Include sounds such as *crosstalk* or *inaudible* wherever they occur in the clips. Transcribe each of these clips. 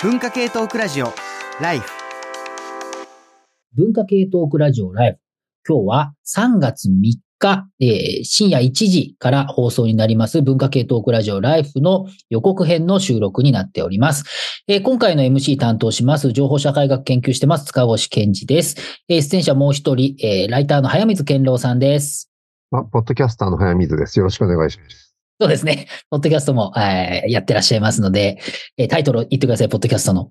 文化系トークラジオライフ文化系トークラジオライフ。今日は3月3日、えー深夜1時から放送になります文化系トークラジオライフの予告編の収録になっております。えー今回の MC 担当します情報社会学研究してます塚越健二です。えー出演者もう一人、えーライターの早水健郎さんです。あ、ポッドキャスターの早水です。よろしくお願いします。そうですね。*laughs* ポッドキャストも、えーやってらっしゃいますので、えータイトル言ってください、ポッドキャストの。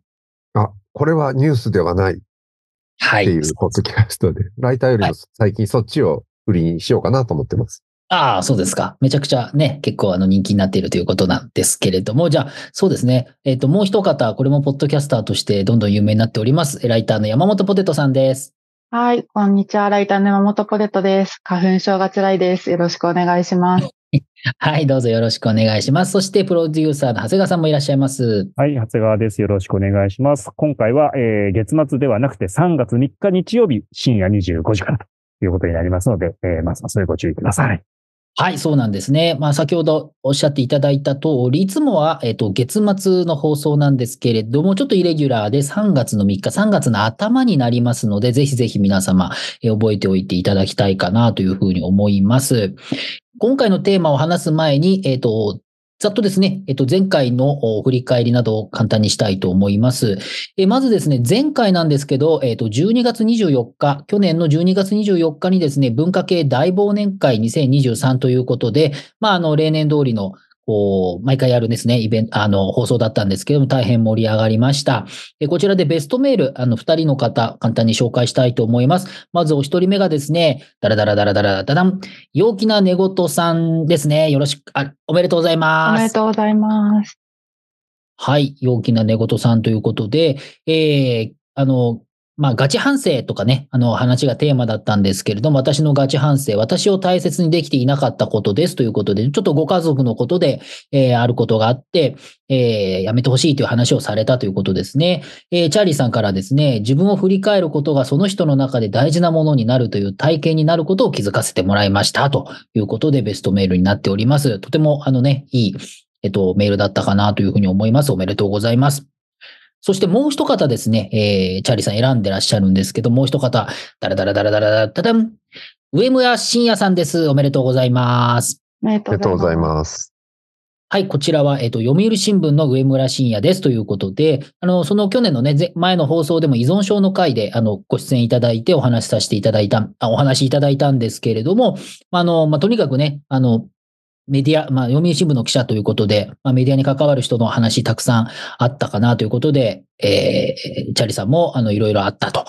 あ、これはニュースではないっはい。ていうポッドキャストで、ライターよりも最近そっちを売りにしようかなと思ってます。ああ、そうですか。めちゃくちゃね、結構あの人気になっているということなんですけれども、じゃあ、そうですね。えっ、と、もう一方、これもポッドキャスターとしてどんどん有名になっております。ライターの山本ポテトさんです。はい、こんにちは。ライターの山本ポテトです。花粉症が辛いです。よろしくお願いします。*laughs* はい、どうぞよろしくお願いします。そして、プロデューサーの長谷川さんもいらっしゃいます。はい、長谷川です。よろしくお願いします。今回は、えー月末ではなくて3月3日日曜日深夜25時からということになりますので、えーまずはそれご注意ください。はい、そうなんですね。まあ、先ほどおっしゃっていただいた通り、いつもは、えっ、と、月末の放送なんですけれども、ちょっとイレギュラーで3月の3日、3月の頭になりますので、ぜひぜひ皆様、えー覚えておいていただきたいかなというふうに思います。今回のテーマを話す前に、えっ、と、ざっとですね、えっと、前回の振り返りなどを簡単にしたいと思います。えまずですね、前回なんですけど、えっと、12月24日、去年の12月24日にですね、文化系大忘年会2023ということで、まあ、あの、例年通りの、こう、毎回やるですね、イベント、あの、放送だったんですけども、大変盛り上がりました。えこちらでベストメール、あの、二人の方、簡単に紹介したいと思います。まずお一人目がですね、ダラダラダラダラダダン、陽気な寝言さんですね。よろしく、あ、おめでとうございおます。めでとうございます。はい、陽気な寝言さんということで、えー、あの、まあ、ガチ反省とかね、あの話がテーマだったんですけれども、私のガチ反省、私を大切にできていなかったことですということで、ちょっとご家族のことで、えーあることがあって、えーやめてほしいという話をされたということですね。えーチャーリーさんからですね、自分を振り返ることがその人の中で大事なものになるという体験になることを気づかせてもらいましたということでベストメールになっております。とてもあのね、いいえっと、メールだったかなというふうに思います。おめでとうございます。そしてもう一方ですね、えー、チャーリーさん選んでらっしゃるんですけど、もう一方、だらだらだらだらだらだん、上村信也さんです。おめでとうございます。おめでありがとうございす。ます。はい、こちらは、えっと、読売新聞の上村信也ですということで、あの、その去年のね、ぜ前の放送でも依存症の回で、あの、ご出演いただいてお話しさせていただいた、あお話しいただいたんですけれども、あの、まあ、とにかくね、あの、メディア、まあ、読売新聞の記者ということで、まあ、メディアに関わる人の話たくさんあったかなということで、えー、チャリさんも、あの、いろいろあったと。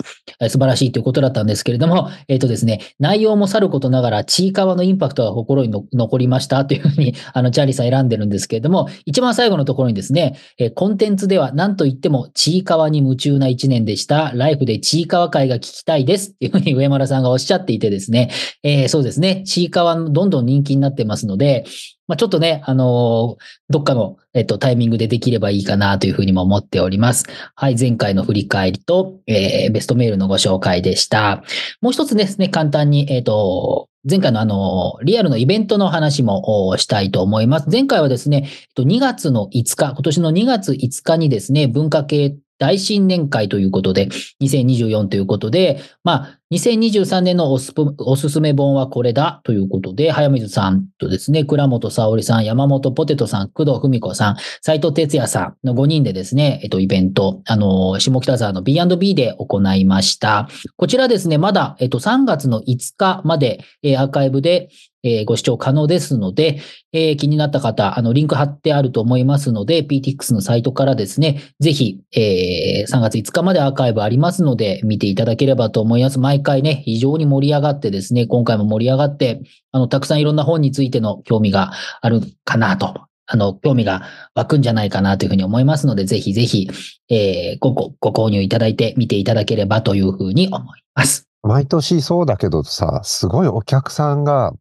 素晴らしいということだったんですけれども、えっ、とですね、内容もさることながら、ちいかわのインパクトが心に残りましたというふうに、あの、チャリさん選んでるんですけれども、一番最後のところにですね、えーコンテンツでは何と言っても、ちいかわに夢中な一年でした。ライフでちいかわ会が聞きたいです。っていうふうに上村さんがおっしゃっていてですね、えーそうですね、ちいかわどんどん人気になってますので、まあ、ちょっとね、あのーどっかの、えっと、タイミングでできればいいかなというふうにも思っております。はい、前回の振り返りと、えーベストメールのご紹介でした。もう一つですね、簡単に、えっ、と、前回のあの、リアルのイベントの話もしたいと思います。前回はですね、2月の5日、今年の2月5日にですね、文化系大新年会ということで、2024ということで、まあ、2023年のおすすめ本はこれだということで、早水さんとですね、倉本沙織さん、山本ポテトさん、工藤文子さん、斉藤哲也さんの5人でですね、えっと、イベント、あの、下北沢の B&B で行いました。こちらですね、まだ、えっと、3月の5日まで、アーカイブで、えーご視聴可能ですので、えー気になった方、あの、リンク貼ってあると思いますので、PTX のサイトからですね、ぜひ、えー3月5日までアーカイブありますので、見ていただければと思います。毎回ね、非常に盛り上がってですね、今回も盛り上がって、あの、たくさんいろんな本についての興味があるかなと、あの、興味が湧くんじゃないかなというふうに思いますので、ぜひぜひ、えーごご、ご購入いただいて見ていただければというふうに思います。毎年そうだけどさ、すごいお客さんが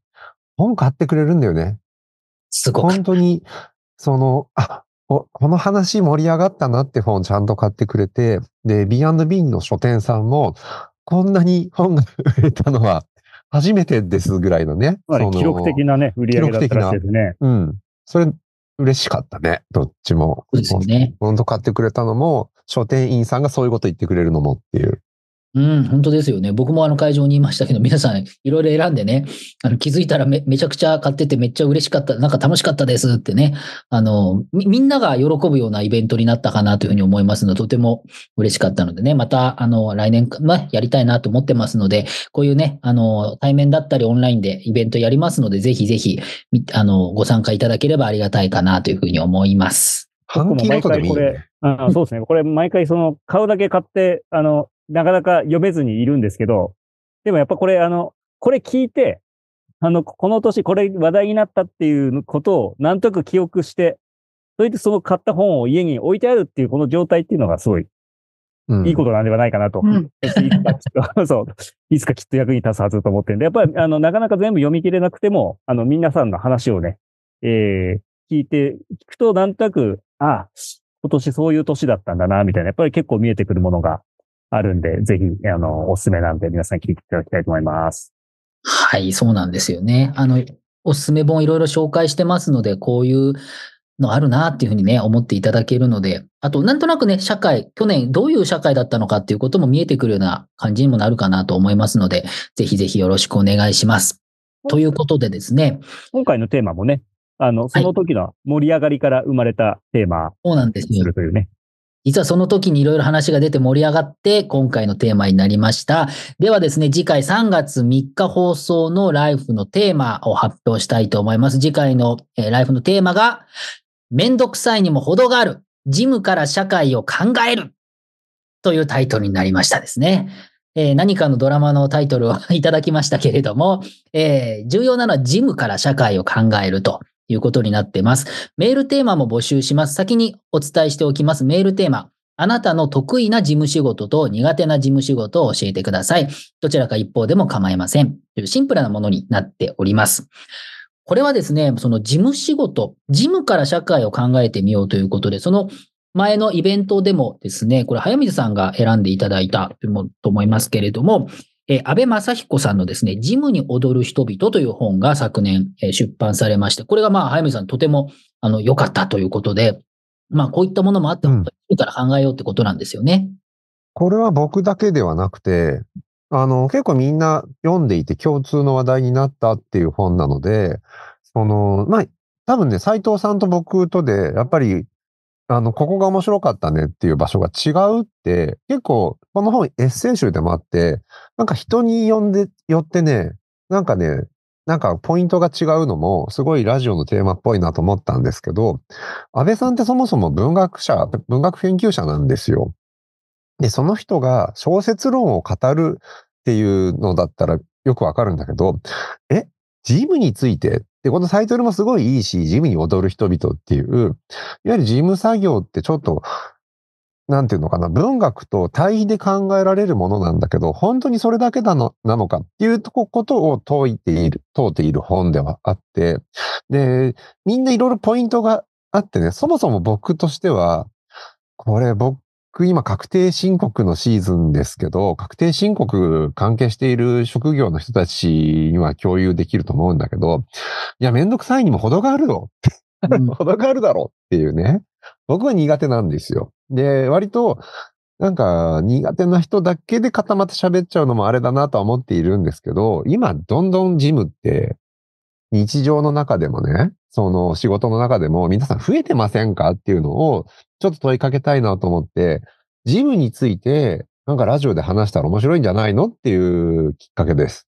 本買ってくれるんだよね。すごく。本当に、その、あ、おこの話盛り上がったなって本ちゃんと買ってくれて、で、B&B の書店さんも、こんなに本が売れたのは初めてですぐらいのね。その記録的なね、売り上げだったらしいですね。うん。それ、嬉しかったね。どっちも。そうですよね。本当買ってくれたのも、書店員さんがそういうこと言ってくれるのもっていう。うん、本当ですよね。僕もあの会場にいましたけど、皆さんいろいろ選んでね、あの気づいたらめめちゃくちゃ買っててめっちゃ嬉しかった、なんか楽しかったですってね、あの、みみんなが喜ぶようなイベントになったかなというふうに思いますので、とても嬉しかったのでね、また、あの、来年か、ね、やりたいなと思ってますので、こういうね、あの、対面だったりオンラインでイベントやりますので、ぜひぜひ、みあの、ご参加いただければありがたいかなというふうに思います。半期ごとでも。あそうですね。これ毎回その、買うだけ買って、あの、なかなか読めずにいるんですけど、でもやっぱこれ、あの、これ聞いて、あの、この年これ話題になったっていうことをなんとなく記憶して、それでその買った本を家に置いてあるっていうこの状態っていうのがすごいうん。いいことなんではないかなと。うん。いつかきっと、*laughs* そう、いつかきっと役に立つはずと思ってるんで、やっぱり、あの、なかなか全部読み切れなくても、あの、皆さんの話をね、えー、聞いて、聞くとなんとなく、あ、今年そういう年だったんだな、みたいな、やっぱり結構見えてくるものがあるんで、ぜひ、あの、おすすめなんで、皆さん聞いていただきたいと思います。はい、そうなんですよね。あの、おすすめ本いろいろ紹介してますので、こういうのあるなっていうふうにね、思っていただけるので、あと、なんとなくね、社会、去年どういう社会だったのかっていうことも見えてくるような感じにもなるかなと思いますので、ぜひぜひよろしくお願いします。ということでですね、今回のテーマもね、あの、その時の盛り上がりから生まれたテーマそうなんですよにする。というね。実はその時にいろいろ話が出て盛り上がって、今回のテーマになりました。ではですね、次回3月3日放送のライフのテーマを発表したいと思います。次回の、えライフのテーマが、めんどくさいにも程がある。ジムから社会を考える。というタイトルになりましたですね。えー何かのドラマのタイトルを *laughs* いただきましたけれども、えー重要なのはジムから社会を考えるということになってます。メールテーマも募集します。先にお伝えしておきます。メールテーマ。あなたの得意な事務仕事と苦手な事務仕事を教えてください。どちらか一方でも構いません。というシンプルなものになっております。これはですね、その事務仕事、事務から社会を考えてみようということで、その前のイベントでもですね、これ早水さんが選んでいただいたと思いますけれども、えー安倍正彦さんのですね、ジムに踊る人々という本が昨年、えー出版されまして、これがまあ、早水さんとてもあの良かったということで、まあ、こういったものもあって、うん本当にジムから考えようってことなんですよね。これは僕だけではなくて、あの、結構みんな読んでいて共通の話題になったっていう本なので、その、まあ、多分ね、斉藤さんと僕とで、やっぱり、あの、ここが面白かったねっていう場所が違うって、結構、この本エッセン集でもあって、なんか人に呼んで、よってね、なんかね、なんかポイントが違うのも、すごいラジオのテーマっぽいなと思ったんですけど、安倍さんってそもそも文学者、文学研究者なんですよ。で、その人が小説論を語るっていうのだったらよくわかるんだけど、え、ジムについてで、このタイトルもすごいいいし、ジムに踊る人々っていう、いわゆる事務作業ってちょっと、なんていうのかな、文学と対比で考えられるものなんだけど、本当にそれだけなのなのかっていうことを問いている、問うている本ではあって、で、みんないろいろポイントがあってね、そもそも僕としては、これ僕今確定申告のシーズンですけど、確定申告関係している職業の人たちには共有できると思うんだけど、いや、めんどくさいにも程があるよ。うん程があるだろうっていうね。僕は苦手なんですよ。で、割と、なんか苦手な人だけで固まって喋っちゃうのもあれだなとは思っているんですけど、今どんどんジムって日常の中でもね、その仕事の中でも皆さん増えてませんかっていうのをちょっと問いかけたいなと思って、ジムについてなんかラジオで話したら面白いんじゃないのっていうきっかけです。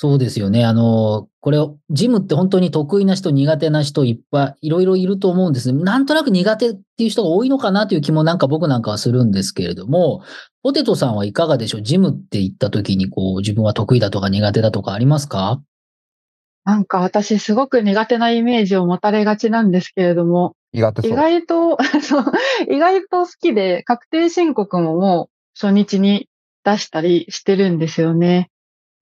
そうですよね。あの、これ、ジムって本当に得意な人、苦手な人いっぱい、いろいろいると思うんですね。なんとなく苦手っていう人が多いのかなという気もなんか僕なんかはするんですけれども、ポテトさんはいかがでしょう？ジムって言った時に、こう、自分は得意だとか苦手だとかありますか？なんか私すごく苦手なイメージを持たれがちなんですけれども、意苦手そう。外と、*laughs* 意外と好きで、確定申告ももう初日に出したりしてるんですよね。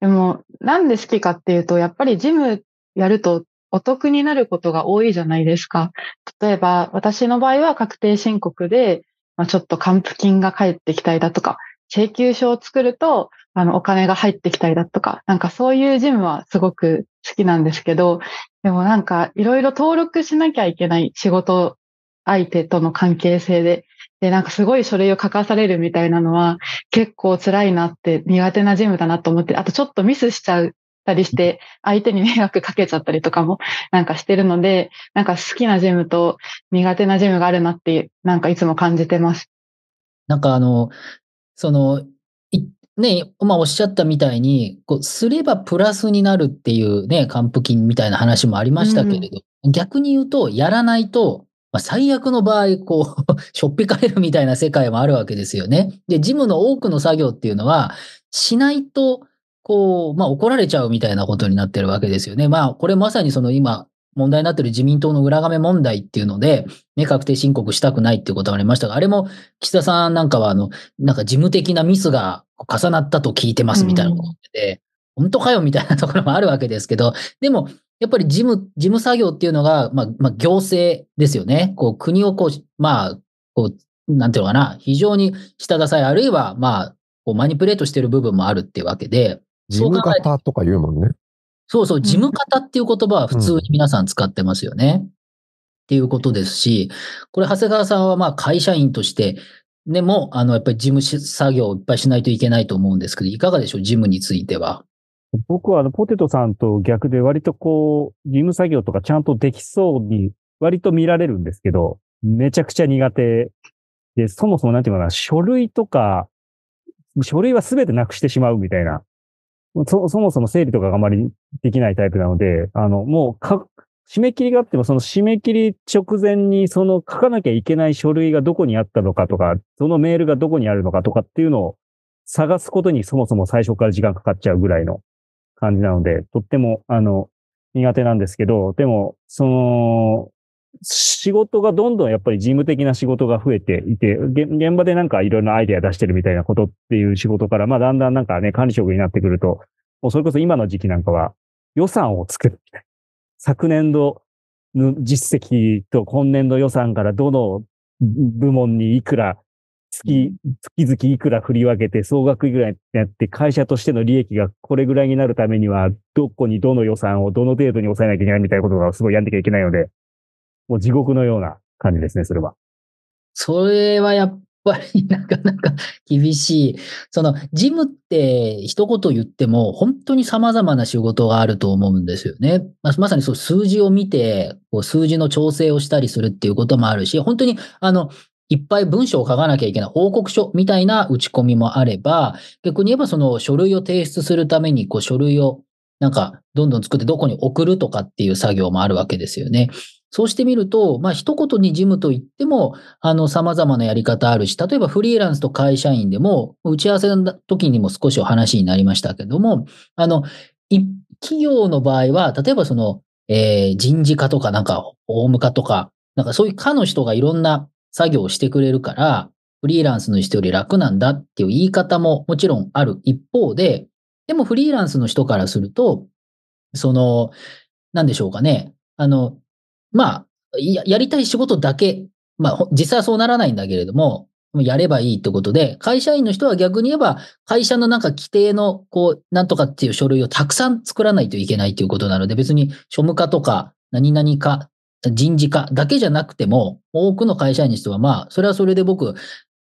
でも、なんで好きかっていうと、やっぱりジムやるとお得になることが多いじゃないですか。例えば、私の場合は確定申告で、まあ、ちょっと還付金が返ってきたりだとか、請求書を作ると、あの、お金が入ってきたりだとか、なんかそういうジムはすごく好きなんですけど、でもなんか、いろいろ登録しなきゃいけない仕事相手との関係性で、で、なんかすごい書類を書かされるみたいなのは結構辛いなって苦手なジムだなと思って、あとちょっとミスしちゃったりして、相手に迷惑かけちゃったりとかもなんかしてるので、なんか好きなジムと苦手なジムがあるなって、なんかいつも感じてます。なんかあの、その、ね、まあおっしゃったみたいに、こう、すればプラスになるっていうね、還付金みたいな話もありましたけれど、逆に言うと、やらないと、まあ、最悪の場合、こう、*laughs* しょっぴかれるみたいな世界もあるわけですよね。で、ジムの多くの作業っていうのは、しないと、こう、まあ怒られちゃうみたいなことになってるわけですよね。まあ、これまさにその今、問題になってる自民党の裏金問題っていうので、ね、確定申告したくないっていうことがありましたが、あれも岸田さんなんかは、あの、なんか事務的なミスが重なったと聞いてますみたいなこと言ってて、本当かよみたいなところもあるわけですけど、でも、やっぱり事務、事務作業っていうのが、まあ、まあ、行政ですよね。こう、国をこう、まあ、こう、なんていうのかな、非常に下支え、あるいは、まあ、こう、マニプレートしてる部分もあるっていうわけで、事務方とか言うもんね。そうそう、事務方っていう言葉は普通に皆さん使ってますよね。っていうことですし、これ、長谷川さんはまあ会社員として、でも、あの、やっぱり事務作業をいっぱいしないといけないと思うんですけど、いかがでしょう、事務については。僕はあの、ポテトさんと逆で割とこう、事務作業とかちゃんとできそうに割と見られるんですけど、めちゃくちゃ苦手で、そもそもなんていうのかな、書類とか、書類はすべてなくしてしまうみたいな。そ、そもそも整理とかがあまりできないタイプなので、あの、もうか、締め切りがあっても、その締め切り直前に、その書かなきゃいけない書類がどこにあったのかとか、そのメールがどこにあるのかとかっていうのを探すことにそもそも最初から時間かかっちゃうぐらいの感じなので、とっても、あの、苦手なんですけど、でも、その、仕事がどんどんやっぱり事務的な仕事が増えていて、現場でなんかいろいろなアイデア出してるみたいなことっていう仕事から、まあだんだんなんかね、管理職になってくると、もうそれこそ今の時期なんかは予算を作るみたいな。昨年度の実績と今年度予算からどの部門にいくら月、月々いくら振り分けて総額いくらになって会社としての利益がこれぐらいになるためにはどこにどの予算をどの程度に抑えなきゃいけないみたいなことがすごいやんなきゃいけないので、もう地獄のような感じですね、それは。それはやっぱりなかなか厳しい。その、ジムって一言言っても本当に様々な仕事があると思うんですよね。まあまさにそう数字を見て、こう数字の調整をしたりするっていうこともあるし、本当にあの、いっぱい文章を書かなきゃいけない報告書みたいな打ち込みもあれば、逆に言えばその書類を提出するためにこう書類をなんかどんどん作ってどこに送るとかっていう作業もあるわけですよね。そうしてみると、まあ、一言に事務と言っても、あの、様々なやり方あるし、例えばフリーランスと会社員でも、打ち合わせの時にも少しお話になりましたけども、あの、企業の場合は、例えばその、えー、人事課とかなんか、法務課とか、なんかそういう課の人がいろんな作業をしてくれるから、フリーランスの人より楽なんだっていう言い方ももちろんある一方で、でもフリーランスの人からすると、その、なんでしょうかね。あの、まあや、やりたい仕事だけ、まあ、実際はそうならないんだけれども、やればいいってことで、会社員の人は逆に言えば、会社のなんか規定の、こう、なんとかっていう書類をたくさん作らないといけないということなので、別に庶務課とか、何々課、人事課だけじゃなくても、多くの会社員にしては、まあ、それはそれで僕、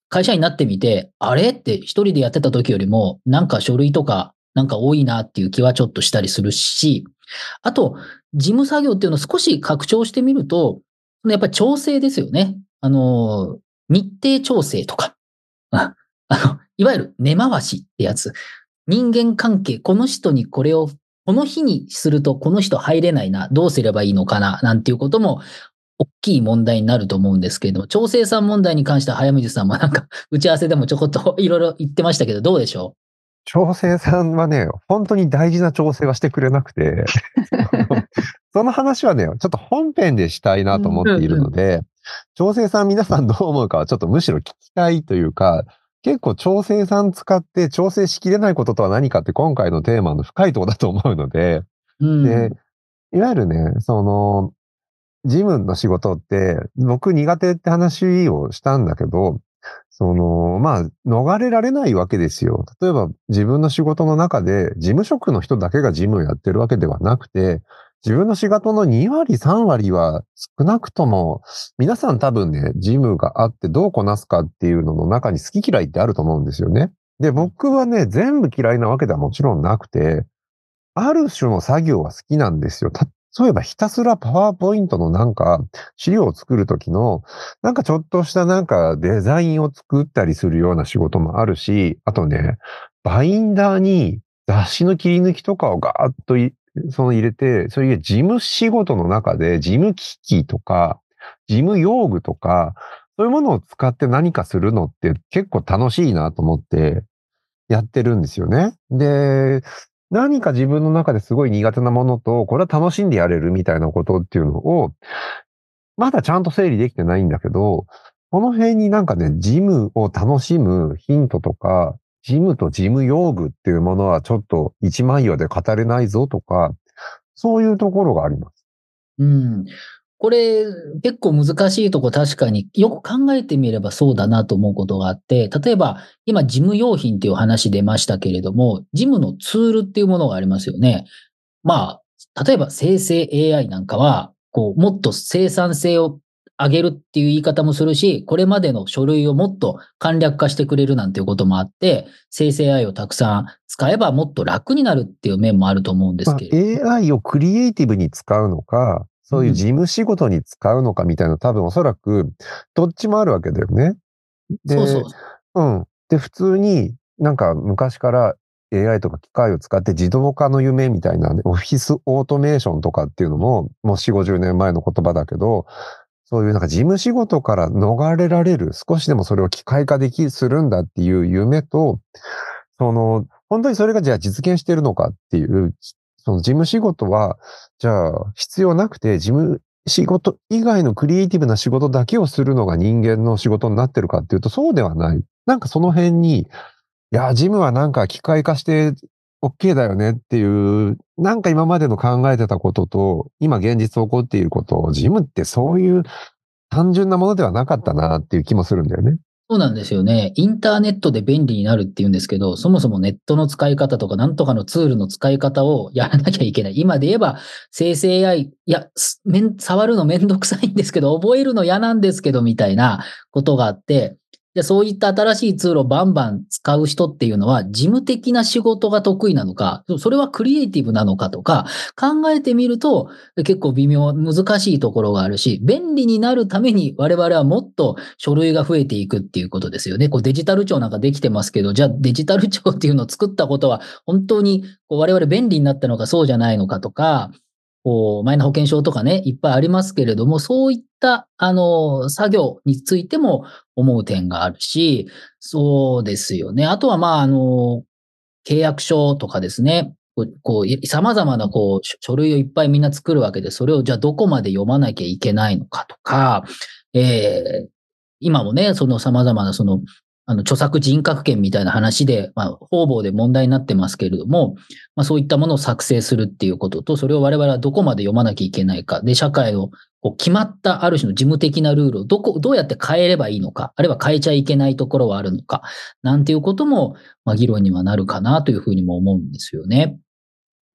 会社員になってみて、あれ？って一人でやってた時よりも、なんか書類とか、なんか多いなっていう気はちょっとしたりするし、あと、事務作業っていうのを少し拡張してみると、やっぱり調整ですよね。あの、日程調整とか、あの、いわゆる根回しってやつ。人間関係、この人にこれを、この日にするとこの人入れないな、どうすればいいのかな、なんていうことも、大きい問題になると思うんですけれども、調整さん問題に関しては早水さんもなんか、打ち合わせでもちょこっといろいろ言ってましたけど、どうでしょう？調整さんはね、本当に大事な調整はしてくれなくて、*laughs* その話はね、ちょっと本編でしたいなと思っているので、調整さん皆さんどう思うかはちょっとむしろ聞きたいというか、結構調整さん使って調整しきれないこととは何かって今回のテーマの深いところだと思うので、うん、で、いわゆるね、その、事務の仕事って僕苦手って話をしたんだけど、その、まあ、逃れられないわけですよ。例えば自分の仕事の中で事務職の人だけが事務をやってるわけではなくて、自分の仕事の2割、3割は少なくとも、皆さん多分ね、ジムがあってどうこなすかっていうのの中に好き嫌いってあると思うんですよね。で、僕はね、全部嫌いなわけではもちろんなくて、ある種の作業は好きなんですよ。例えばひたすらパワーポイントのなんか資料を作るときの、なんかちょっとしたなんかデザインを作ったりするような仕事もあるし、あとね、バインダーに雑誌の切り抜きとかをガーッとその入れて、そういう事務仕事の中で事務機器とか、事務用具とか、そういうものを使って何かするのって結構楽しいなと思ってやってるんですよね。で、何か自分の中ですごい苦手なものと、これは楽しんでやれるみたいなことっていうのを、まだちゃんと整理できてないんだけど、この辺になんかね、ジムを楽しむヒントとか、ジムとジム用具っていうものはちょっと一枚岩で語れないぞとか、そういうところがあります。うん。これ、結構難しいとこ確かによく考えてみればそうだなと思うことがあって、例えば今事務用品っていう話出ましたけれども、事務のツールっていうものがありますよね。まあ、例えば生成 AI なんかは、こう、もっと生産性を上げるっていう言い方もするし、これまでの書類をもっと簡略化してくれるなんていうこともあって、生成 AI をたくさん使えばもっと楽になるっていう面もあると思うんですけど。まあ、AI をクリエイティブに使うのか、そういう事務仕事に使うのかみたいな、多分おそらく、どっちもあるわけだよね。で、そうそう。うん。で、普通になんか昔から AI とか機械を使って自動化の夢みたいな、ね、オフィスオートメーションとかっていうのも、もう4、50年前の言葉だけど、そういうなんか事務仕事から逃れられる、少しでもそれを機械化でき、するんだっていう夢と、その、本当にそれがじゃあ実現してるのかっていうその事務仕事は、じゃあ必要なくて、事務仕事以外のクリエイティブな仕事だけをするのが人間の仕事になってるかっていうと、そうではない。なんかその辺に、いや、ジムはなんか機械化して OK だよねっていう、なんか今までの考えてたことと、今現実起こっていることを、ジムってそういう単純なものではなかったなっていう気もするんだよね。そうなんですよね。インターネットで便利になるって言うんですけど、そもそもネットの使い方とか、なんとかのツールの使い方をやらなきゃいけない。今で言えば、生成 AI、いや、触るのめんどくさいんですけど、覚えるの嫌なんですけど、みたいなことがあって、で、そういった新しいツールをバンバン使う人っていうのは、事務的な仕事が得意なのか、それはクリエイティブなのかとか、考えてみると、結構微妙、難しいところがあるし、便利になるために我々はもっと書類が増えていくっていうことですよね。こうデジタル庁なんかできてますけど、じゃあデジタル庁っていうのを作ったことは、本当にこう我々便利になったのかそうじゃないのかとか、こう、マイナ保険証とかね、いっぱいありますけれども、そういった、あの、作業についても思う点があるし、そうですよね。あとは、まあ、あの、契約書とかですね、こう、様々な、こう、書類をいっぱいみんな作るわけで、それをじゃあどこまで読まなきゃいけないのかとか、えー、今もね、その様々な、その、あの、著作人格権みたいな話で、まあ、方々で問題になってますけれども、まあ、そういったものを作成するっていうことと、それを我々はどこまで読まなきゃいけないか、で、社会のこう決まったある種の事務的なルールをどこ、どうやって変えればいいのか、あるいは変えちゃいけないところはあるのか、なんていうことも、まあ、議論にはなるかなというふうにも思うんですよね。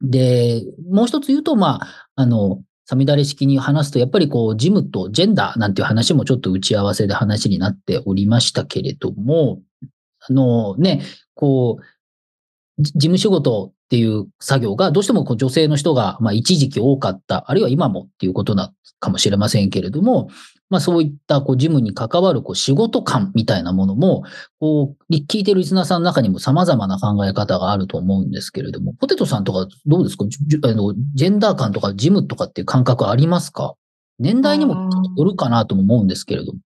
で、もう一つ言うと、まあ、あの、サミダレ式に話すと、やっぱりこう、ジムとジェンダーなんていう話もちょっと打ち合わせで話になっておりましたけれども、あのね、こう、事務仕事っていう作業がどうしてもこう女性の人が、まあ、一時期多かった、あるいは今もっていうことなかもしれませんけれども、まあ、そういったこう事務に関わるこう仕事感みたいなものも、こう聞いてるリスナーさんの中にも様々な考え方があると思うんですけれども、ポテトさんとかどうですか？ジェンダー感とか事務とかっていう感覚ありますか？年代にもよるかなとも思うんですけれども。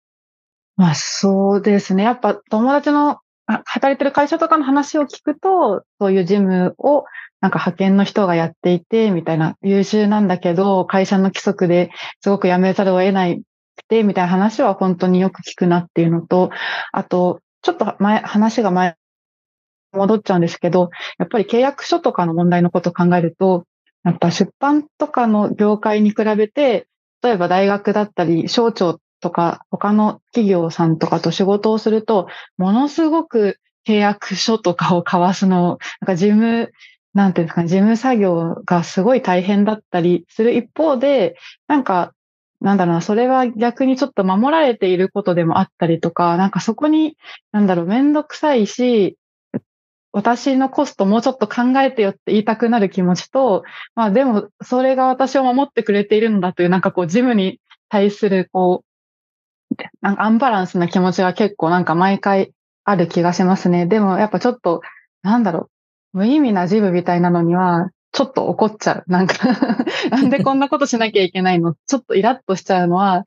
まあそうですね。やっぱ友達の働いてる会社とかの話を聞くと、そういう事務をなんか派遣の人がやっていて、みたいな優秀なんだけど、会社の規則ですごく辞めざるを得ないくて、みたいな話は本当によく聞くなっていうのと、あと、ちょっと前、話が前、戻っちゃうんですけど、やっぱり契約書とかの問題のことを考えると、やっぱ出版とかの業界に比べて、例えば大学だったり、省庁とか、他の企業さんとかと仕事をすると、ものすごく契約書とかを交わすの、なんか事務なんていうんですかね、事務作業がすごい大変だったりする一方で、なんか、なんだろうな、それは逆にちょっと守られていることでもあったりとか、なんかそこに、なんだろう、めんどくさいし、私のコストもうちょっと考えてよって言いたくなる気持ちと、まあでも、それが私を守ってくれているんだという、なんかこう、ジムに対する、こう、なんかアンバランスな気持ちが結構なんか毎回ある気がしますね。でもやっぱちょっと、なんだろう、無意味なジムみたいなのには、ちょっと怒っちゃう。なんか *laughs* なんでこんなことしなきゃいけないの？ちょっとイラッとしちゃうのは、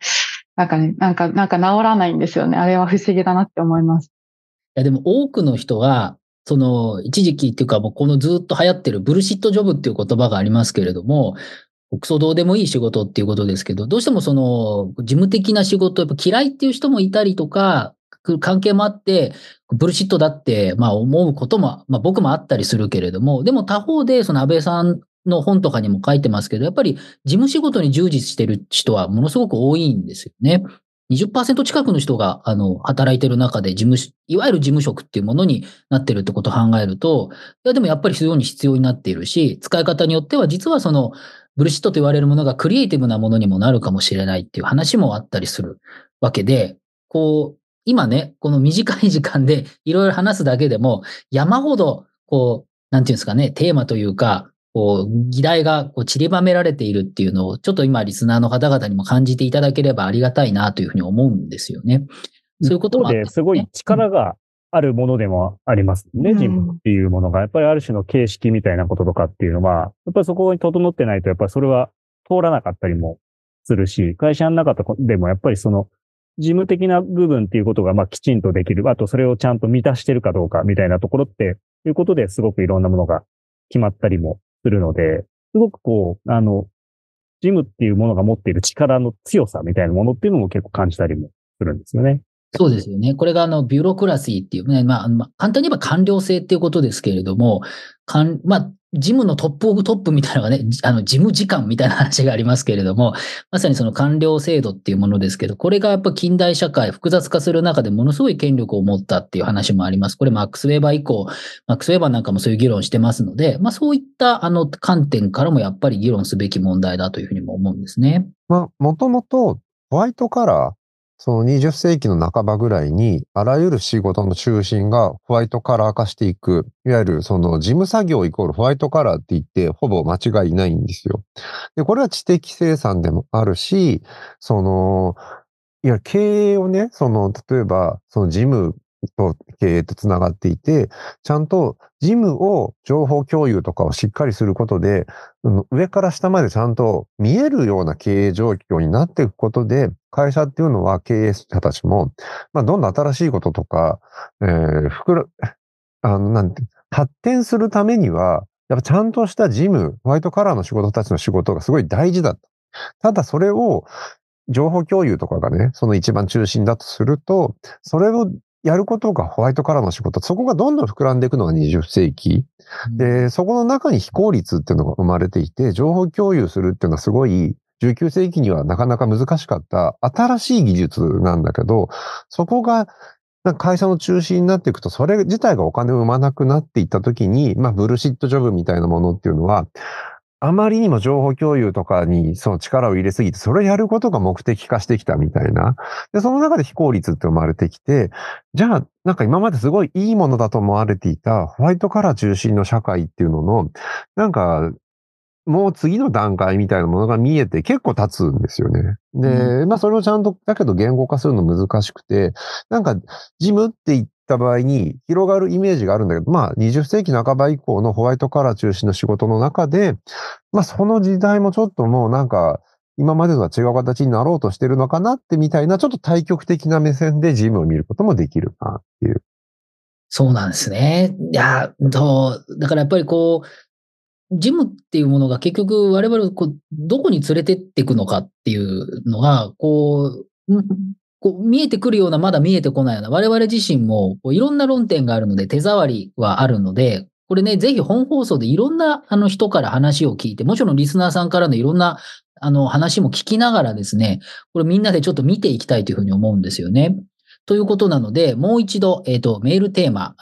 なんかね、なんか、なんか治らないんですよね。あれは不思議だなって思います。いや、でも多くの人が、その、一時期っていうか、もうこのずっと流行ってるブルシットジョブっていう言葉がありますけれども、クソどうでもいい仕事っていうことですけど、どうしてもその、事務的な仕事、やっぱ嫌いっていう人もいたりとか、関係もあって、ブルシットだって、まあ思うことも、まあ僕もあったりするけれども、でも他方で、その安倍さんの本とかにも書いてますけど、やっぱり事務仕事に従事してる人はものすごく多いんですよね。20%近くの人が、あの、働いてる中で事務、いわゆる事務職っていうものになってるってことを考えると、いや、でもやっぱり非常に必要になっているし、使い方によっては実はその、ブルシットと言われるものがクリエイティブなものにもなるかもしれないっていう話もあったりするわけで、こう、今ね、この短い時間で *laughs* いろいろ話すだけでも、山ほど、こう、なんていうんですかね、テーマというか、こう、議題がこう散りばめられているっていうのを、ちょっと今、リスナーの方々にも感じていただければありがたいなというふうに思うんですよね。そういうこともあって、ね、すごい力があるものでもありますね、ジムっていうものが。やっぱりある種の形式みたいなこととかっていうのは、やっぱりそこに整ってないと、やっぱりそれは通らなかったりもするし、会社の中でもやっぱりその、事務的な部分っていうことが、まあ、きちんとできる。あと、それをちゃんと満たしてるかどうかみたいなところって、いうことですごくいろんなものが決まったりもするので、すごくこう、あの、ジムっていうものが持っている力の強さみたいなものっていうのも結構感じたりもするんですよね。そうですよね。これがあの、 bureaucracy っていうね、まあ、まあ、簡単に言えば官僚制っていうことですけれども、かん、まあ、事務の top of top みたいなのがね、あの、事務次官みたいな話がありますけれども、まさにその官僚制度っていうものですけど、これがやっぱ近代社会複雑化する中でものすごい権力を持ったっていう話もあります。これマックス・ウェーバー以降、マックス・ウェーバーなんかもそういう議論してますので、まあそういったあの観点からもやっぱり議論すべき問題だというふうにも思うんですね。まあ、もともとホワイトカラー、その20世紀の半ばぐらいに、あらゆる仕事の中心がホワイトカラー化していく。いわゆるその事務作業イコールホワイトカラーって言って、ほぼ間違いないんですよ。で、これは知的生産でもあるし、その、いや、経営をね、その、例えば、その事務と経営とつながっていて、ちゃんと事務を情報共有とかをしっかりすることで、上から下までちゃんと見えるような経営状況になっていくことで、会社っていうのは経営者たちも、まあ、どんどん新しいこととか、えー、ふくら、あの、なんて、発展するためには、やっぱちゃんとした事務、ホワイトカラーの仕事たちの仕事がすごい大事だと。ただそれを情報共有とかがね、その一番中心だとすると、それをやることがホワイトカラーの仕事、そこがどんどん膨らんでいくのが20世紀。で、そこの中に非効率っていうのが生まれていて、情報共有するっていうのはすごい、19世紀にはなかなか難しかった新しい技術なんだけど、そこが会社の中心になっていくと、それ自体がお金を生まなくなっていったときに、まあ、ブルシットジョブみたいなものっていうのは、あまりにも情報共有とかにその力を入れすぎて、それをやることが目的化してきたみたいな。で、その中で非効率って生まれてきて、じゃあ、なんか今まですごいいいものだと思われていたホワイトカラー中心の社会っていうのの、なんか、もう次の段階みたいなものが見えて結構経つんですよね。で、うん、まあそれをちゃんと、だけど言語化するの難しくて、なんか、ジムって言った場合に広がるイメージがあるんだけど、まあ20世紀半ば以降のホワイトカラー中心の仕事の中で、まあその時代もちょっともうなんか、今までとは違う形になろうとしてるのかなってみたいな、ちょっと対極的な目線でジムを見ることもできるなっていう。そうなんですね。いや、そう、だからやっぱりこう、ジムっていうものが結局我々こうどこに連れてっていくのかっていうのが、こう、こう見えてくるような、まだ見えてこないような、我々自身もこういろんな論点があるので、手触りはあるので、これね、ぜひ本放送でいろんなあの人から話を聞いて、もちろんリスナーさんからのいろんなあの話も聞きながらですね、これみんなでちょっと見ていきたいというふうに思うんですよね。ということなので、もう一度、えっ、ー、と、メールテーマ、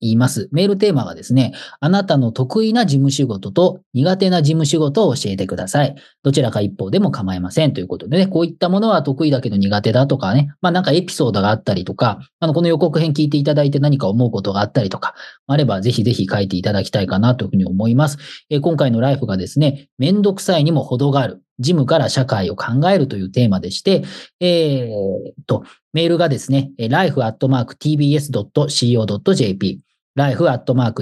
言います。メールテーマがですね、あなたの得意な事務仕事と苦手な事務仕事を教えてください。どちらか一方でも構いませんということでね、こういったものは得意だけど苦手だとかね、まあなんかエピソードがあったりとか、あの、この予告編聞いていただいて何か思うことがあったりとか、あればぜひぜひ書いていただきたいかなというふうに思います。えー今回のライフがですね、めんどくさいにも程がある。事務から社会を考えるというテーマでして、えーと、メールがですね、life.tbs.co.jp、life.tbs.co.jp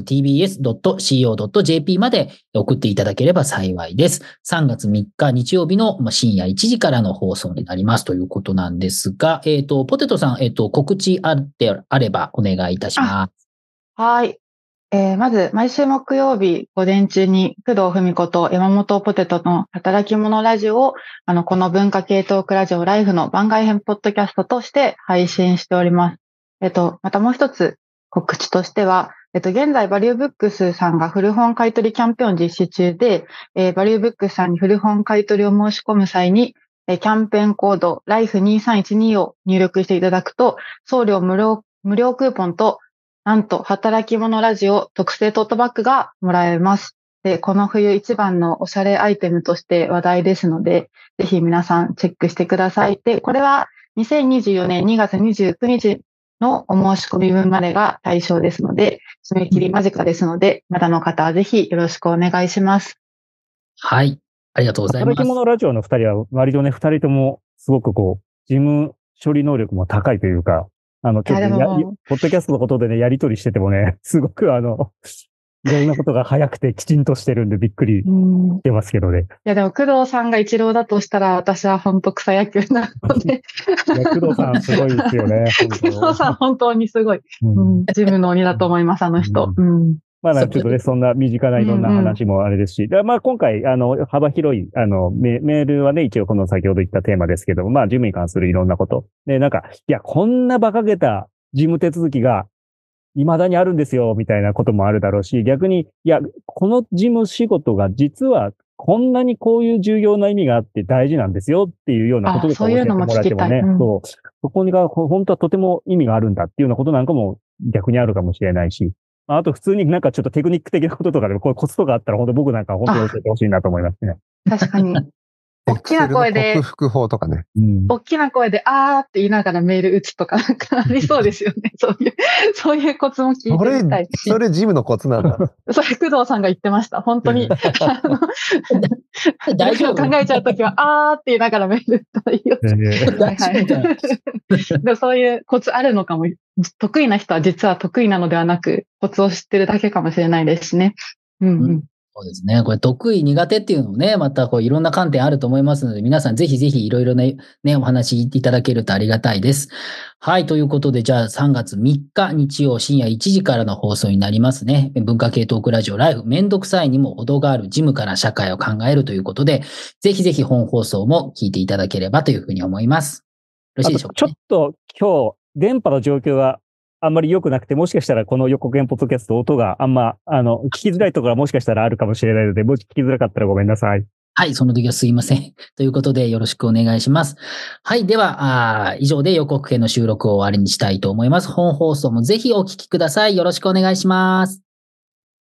まで送っていただければ幸いです。3月3日日曜日の深夜1時からの放送になりますということなんですが、えっ、と、ポテトさん、えっ、と、告知あってあればお願いいたします。はい。えーまず、毎週木曜日午前中に、工藤文子と山本ポテトの働き者ラジオを、あの、この文化系トークラジオライフの番外編ポッドキャストとして配信しております。えっと、またもう一つ告知としては、えっと、現在、バリューブックスさんが古本買取キャンペーンを実施中で、えバリューブックスさんに古本買取を申し込む際に、えキャンペーンコード LIFE2312 を入力していただくと、送料無料、無料クーポンとなんと、働き者ラジオ特製トートバッグがもらえます。で、この冬一番のおしゃれアイテムとして話題ですので、ぜひ皆さんチェックしてください。で、これは2024年2月29日のお申し込み分までが対象ですので、締め切り間近ですので、まだの方はぜひよろしくお願いします。はい。ありがとうございます。働き者ラジオの二人は割とね、二人ともすごくこう、事務処理能力も高いというか、あの、ちょっとやいやでもポッドキャストのことでね、やりとりしててもね、*laughs* すごくあの、いろんなことが早くてきちんとしてるんでびっくりしうんてますけどね。いや、でも工藤さんが一郎だとしたら、私は本当草野球なので、*laughs* いや工藤さんすごいですよね。工藤さん本当にすごい、うんうん、ジムの鬼だと思います、あの人。うん。まあなんかちょっとね、そんな身近ないろんな話もあれですし、でまあ今回、あの、幅広い、あのメ、メールはね、一応この先ほど言ったテーマですけども、まあ事務に関するいろんなこと。で、なんか、いや、こんな馬鹿げた事務手続きが、未だにあるんですよ、みたいなこともあるだろうし、逆に、いや、この事務仕事が実は、こんなにこういう重要な意味があって大事なんですよっていうようなことあそういうのも教えてもらってもね、そう、そこにがほ本当はとても意味があるんだっていうようなことなんかも逆にあるかもしれないし、あと普通になんかちょっとテクニック的なこととかでも、こういうコツとかあったら本当僕なんか本当に教えてほしいなと思いますね。確かに。*laughs* 大きな声で克服法とかね。うん。大きな声で、あーって言いながらメール打つとか、なんかありそうですよね。*laughs* そういう、そういうコツも聞いそれてみたい。、それジムのコツなんだ。*laughs* それ、工藤さんが言ってました。本当に。あの大丈夫考えちゃうときは、あーって言いながらメール打ったらいいよ。大丈夫そういうコツあるのかも。得意な人は実は得意なのではなく、コツを知ってるだけかもしれないですしね。うんうん。そうですね。これ得意苦手っていうのもね、またこういろんな観点あると思いますので、皆さんぜひぜひいろいろね、ね、お話いただけるとありがたいです。はい。ということで、じゃあ3月3日日曜深夜1時からの放送になりますね。文化系トークラジオライフ、めんどくさいにも程があるジムから社会を考えるということで、ぜひぜひ本放送も聞いていただければというふうに思います。よろしいでしょうか、ちょっと今日、電波の状況があんまり良くなくて、もしかしたらこの予告編ポッドキャスト音があんま、あの、聞きづらいところはもしかしたらあるかもしれないので、もし聞きづらかったらごめんなさい。はい、その時はすいません。*laughs* ということで、よろしくお願いします。はい、では、あ以上で予告編の収録を終わりにしたいと思います。本放送もぜひお聞きください。よろしくお願いします。